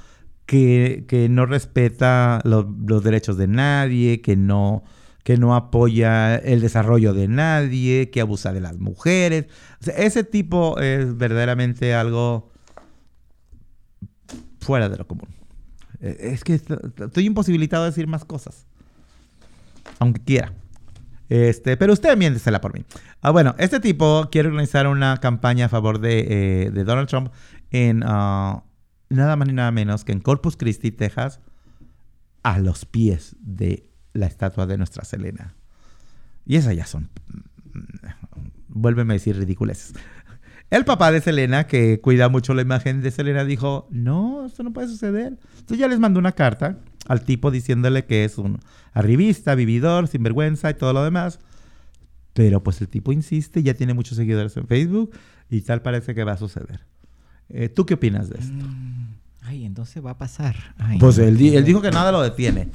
Speaker 2: que, no respeta los derechos de nadie, que no, que no apoya el desarrollo de nadie, que abusa de las mujeres. Ese tipo es verdaderamente algo fuera de lo común. E, es que estoy imposibilitado de decir más cosas. Aunque quiera. Este, pero usted miéntesela por mí. Ah, bueno, este tipo quiere organizar una campaña a favor de, eh, Donald Trump en uh, nada más ni nada menos que en Corpus Christi, Texas, a los pies de la estatua de Nuestra Selena. Y esas ya son, mm, vuélveme a decir ridículas. El papá de Selena, que cuida mucho la imagen de Selena, dijo, no, esto no puede suceder. Entonces ya les mandó una carta al tipo diciéndole que es un arribista, vividor, sinvergüenza y todo lo demás. Pero pues el tipo insiste, ya tiene muchos seguidores en Facebook y tal parece que va a suceder. Eh, ¿Tú qué opinas de esto? Mm,
Speaker 1: ay, entonces va a pasar.
Speaker 2: pues él, dijo que nada lo detiene.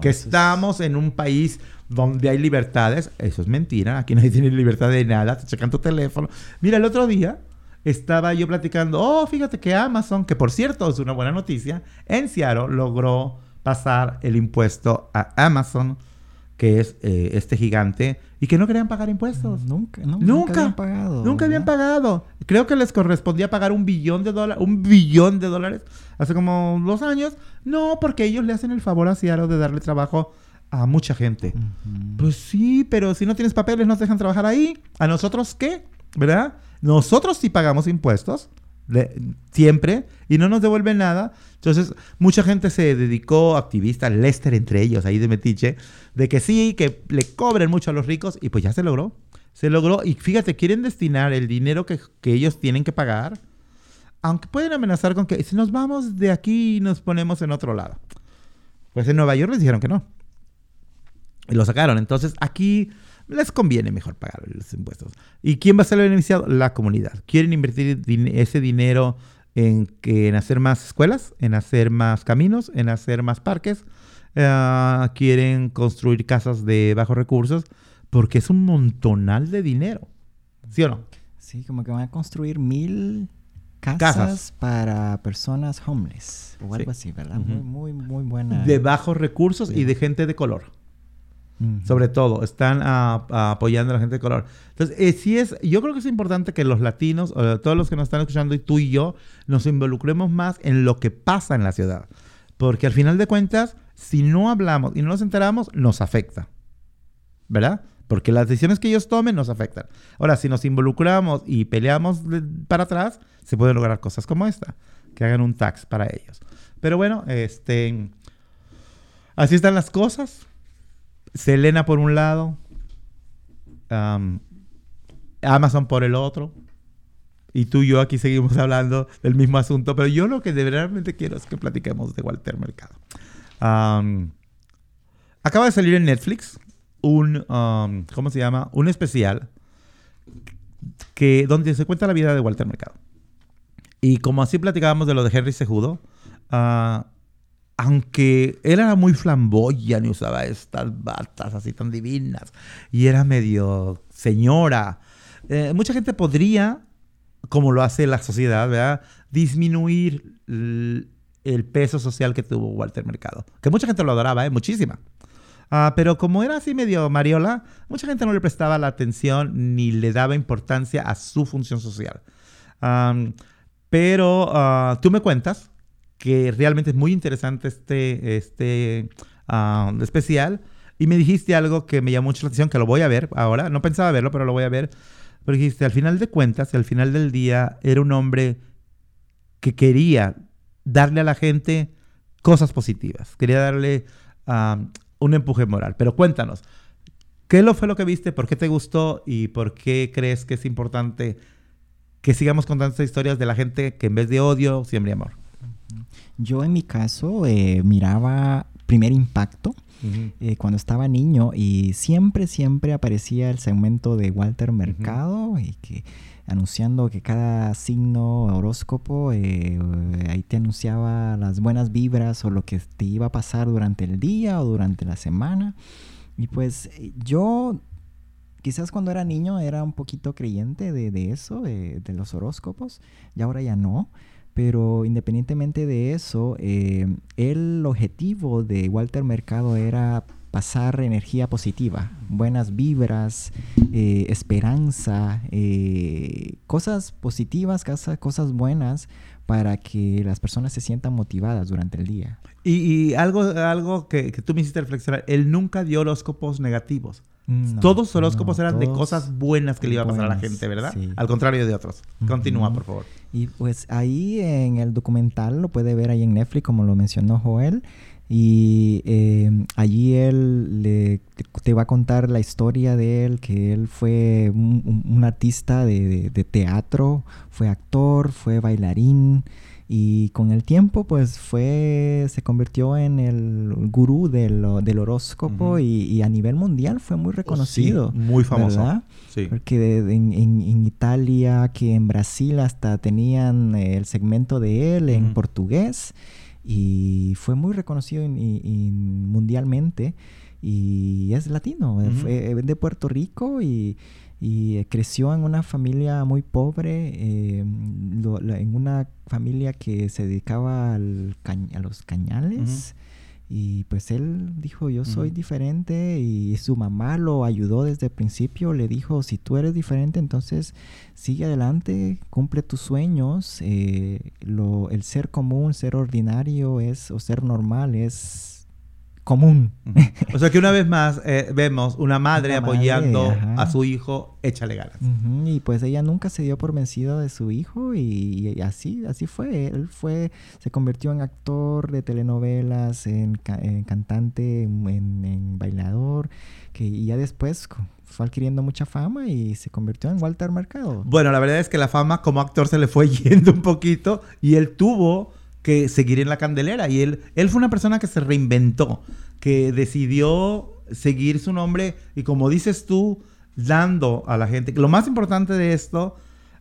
Speaker 2: Que estamos en un país donde hay libertades. Eso es mentira. Aquí nadie tiene libertad de nada. Te checan tu teléfono. Mira, el otro día estaba yo platicando, oh, fíjate que Amazon, que por cierto es una buena noticia, en Seattle logró pasar el impuesto a Amazon, que es eh, este gigante, y que no querían pagar impuestos.
Speaker 1: Nunca, nunca, nunca habían pagado.
Speaker 2: Nunca habían pagado. Creo que les correspondía pagar un billón de dólares, un billón de dólares hace como dos años. No, porque ellos le hacen el favor a Seattle de darle trabajo a mucha gente. Pues sí, pero si no tienes papeles, no te dejan trabajar ahí. ¿A nosotros qué? ¿Verdad? Nosotros sí pagamos impuestos, siempre, y no nos devuelven nada. Entonces, mucha gente se dedicó, activistas, Lester entre ellos, ahí de Metiche, de que sí, que le cobren mucho a los ricos, y pues ya se logró. Se logró, y fíjate, quieren destinar el dinero que, ellos tienen que pagar aunque pueden amenazar con que si nos vamos de aquí nos ponemos en otro lado. Pues en Nueva York les dijeron que no. Y lo sacaron. Entonces aquí les conviene mejor pagar los impuestos. ¿Y quién va a ser el beneficiado? La comunidad. Quieren invertir ese dinero en, hacer más escuelas, en hacer más caminos, en hacer más parques. Eh, quieren construir casas de bajos recursos porque es un montonal de dinero. ¿Sí o no?
Speaker 1: Sí, como que van a construir mil casas, para personas homeless o algo así, ¿verdad? Muy, muy, muy buena.
Speaker 2: De bajos recursos y de gente de color. Sobre todo, están apoyando a la gente de color. Entonces, eh, sí es, yo creo que es importante que los latinos, todos los que nos están escuchando, y tú y yo, nos involucremos más en lo que pasa en la ciudad. Porque al final de cuentas, si no hablamos y no nos enteramos, nos afecta. ¿Verdad? Porque las decisiones que ellos tomen nos afectan. Ahora, si nos involucramos y peleamos para atrás, se pueden lograr cosas como esta, que hagan un tax para ellos. Pero bueno, este, así están las cosas. Selena por un lado, Amazon por el otro. Y tú y yo aquí seguimos hablando del mismo asunto, pero yo lo que de realmente quiero es que platiquemos de Walter Mercado. acaba de salir en Netflix un, ¿cómo se llama? Un especial que, donde se cuenta la vida de Walter Mercado. Y como así platicábamos de lo de Henry Sejudo, uh, aunque él era muy flamboyante y usaba estas batas así tan divinas y era medio señora, eh, mucha gente podría, como lo hace la sociedad, ¿verdad? disminuir el, peso social que tuvo Walter Mercado. Que mucha gente lo adoraba, ¿eh? muchísima. Ah, pero como era así medio mariola, mucha gente no le prestaba la atención ni le daba importancia a su función social. pero ah, tú me cuentas que realmente es muy interesante este, este uh, especial. Y me dijiste algo que me llamó mucho la atención, que lo voy a ver ahora. No pensaba verlo, pero lo voy a ver. Pero dijiste, al final de cuentas, al final del día, era un hombre que quería darle a la gente cosas positivas. Quería darle un empuje moral. Pero cuéntanos, ¿qué lo fue lo que viste? ¿Por qué te gustó? ¿Y por qué crees que es importante que sigamos contando estas historias de la gente que en vez de odio, siempre amor?
Speaker 1: Yo en mi caso eh, miraba Primer Impacto eh, cuando estaba niño y siempre, siempre aparecía el segmento de Walter Mercado y que anunciando que cada signo horóscopo eh, ahí te anunciaba las buenas vibras o lo que te iba a pasar durante el día o durante la semana. Y pues yo quizás cuando era niño era un poquito creyente de, eso, de, de, los horóscopos, y ahora ya no. Pero independientemente de eso, eh, el objetivo de Walter Mercado era pasar energía positiva, buenas vibras, eh, esperanza, eh, cosas positivas, cosas buenas para que las personas se sientan motivadas durante el día.
Speaker 2: Y, algo, algo que, que, tú me hiciste reflexionar, él nunca dio horóscopos negativos. Todos los horóscopos eran de cosas buenas que le iba a pasar a la gente, ¿verdad? Al contrario de otros. Continúa, por favor.
Speaker 1: Y pues ahí en el documental, lo puede ver ahí en Netflix, como lo mencionó Joel. Y eh, allí él le, te va a contar la historia de él, que él fue un, artista de, teatro, fue actor, fue bailarín, y con el tiempo, pues fue, se convirtió en el gurú del, del horóscopo y, a nivel mundial fue muy reconocido.
Speaker 2: muy famoso.
Speaker 1: Sí. Porque en, en, Italia, que en Brasil hasta tenían el segmento de él en portugués y fue muy reconocido mundialmente y es latino, fue de Puerto Rico y y eh, creció en una familia muy pobre, eh, en una familia que se dedicaba al a los cañales. Y pues él dijo, yo soy diferente y su mamá lo ayudó desde el principio, le dijo, si tú eres diferente, entonces sigue adelante, cumple tus sueños, eh, lo, el ser común, ser ordinario es, o ser normal es común.
Speaker 2: O sea que una vez más eh, vemos una madre apoyando a su hijo, échale ganas.
Speaker 1: Y pues ella nunca se dio por vencido de su hijo y, así, así fue. Él fue, se convirtió en actor de telenovelas, en, cantante, en, bailador, que y ya después fue adquiriendo mucha fama y se convirtió en Walter Mercado.
Speaker 2: Bueno, la verdad es que la fama como actor se le fue yendo un poquito y él tuvo que seguir en la candelera. Y él, él fue una persona que se reinventó, que decidió seguir su nombre y como dices tú, dando a la gente. Lo más importante de esto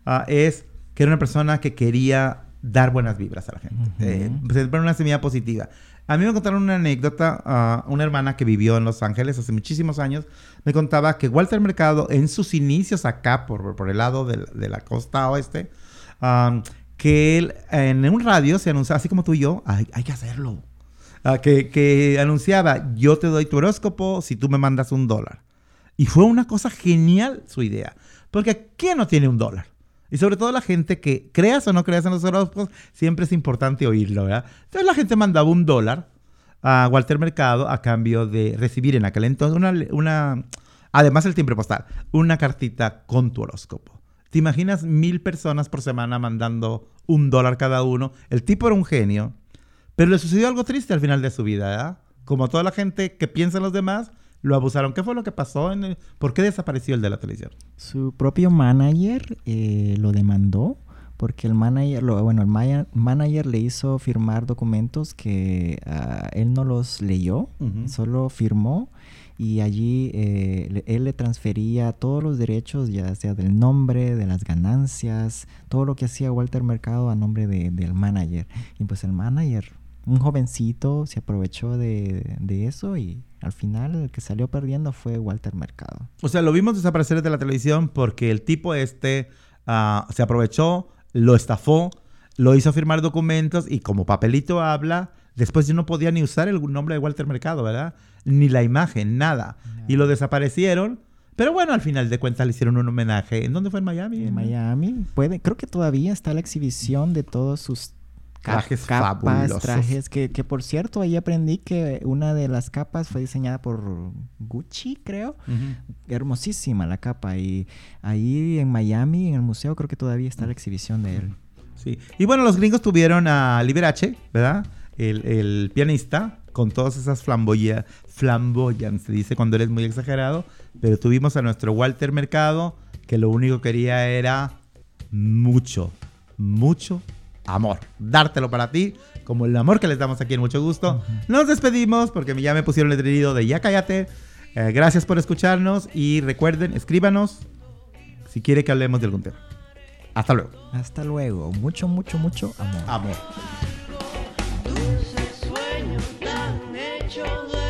Speaker 2: ah, es que era una persona que quería dar buenas vibras a la gente, uh una semilla positiva. A mí me contaron una anécdota, a una hermana que vivió en Los Ángeles hace muchísimos años, me contaba que Walter Mercado en sus inicios acá, por, por el lado de, la costa oeste, que él en un radio se anunciaba, así como tú y yo, hay, hay que hacerlo. Ah, que, que, anunciaba, yo te doy tu horóscopo si tú me mandas un dólar. Y fue una cosa genial su idea. Porque ¿quién no tiene un dólar? Y sobre todo la gente que creas o no creas en los horóscopos, siempre es importante oírlo, ¿verdad? Entonces la gente mandaba un dólar a Walter Mercado a cambio de recibir en aquel entonces una, una además el timbre postal, una cartita con tu horóscopo. ¿Te imaginas mil personas por semana mandando un dólar cada uno? El tipo era un genio, pero le sucedió algo triste al final de su vida, ¿verdad? Como toda la gente que piensa en los demás, lo abusaron. ¿Qué fue lo que pasó? En ¿Por qué desapareció el de la televisión?
Speaker 1: Su propio manager eh, lo demandó porque el manager, bueno, el manager le hizo firmar documentos que ah, él no los leyó, solo firmó y allí eh, él le transfería todos los derechos, ya sea del nombre, de las ganancias, todo lo que hacía Walter Mercado a nombre del manager. Y pues el manager, un jovencito, se aprovechó de, eso y al final el que salió perdiendo fue Walter Mercado.
Speaker 2: O sea, lo vimos desaparecer de la televisión porque el tipo este ah, se aprovechó, lo estafó, lo hizo firmar documentos y como papelito habla, después yo no podía ni usar el nombre de Walter Mercado, ¿verdad? ni la imagen, nada. Y lo desaparecieron. Pero bueno, al final de cuentas le hicieron un homenaje. ¿En dónde fue? ¿En Miami?
Speaker 1: En Miami. Puede, creo que todavía está la exhibición de todos sus
Speaker 2: trajes capas,
Speaker 1: trajes que, que, por cierto ahí aprendí que una de las capas fue diseñada por Gucci creo hermosísima la capa y ahí en Miami en el museo creo que todavía está la exhibición de él
Speaker 2: sí y bueno los gringos tuvieron a Liberace verdad el, el pianista con todas esas flamboyas, flamboyan, se dice cuando eres muy exagerado, pero tuvimos a nuestro Walter Mercado que lo único que quería era mucho, mucho amor. Dártelo para ti, como el amor que les damos aquí en Mucho Gusto. Nos despedimos porque ya me pusieron el letrerido de ya cállate. Eh, gracias por escucharnos y recuerden, escríbanos si quiere que hablemos de algún tema. Hasta luego.
Speaker 1: Hasta luego. Mucho, mucho, mucho amor.
Speaker 2: Amor.
Speaker 3: Your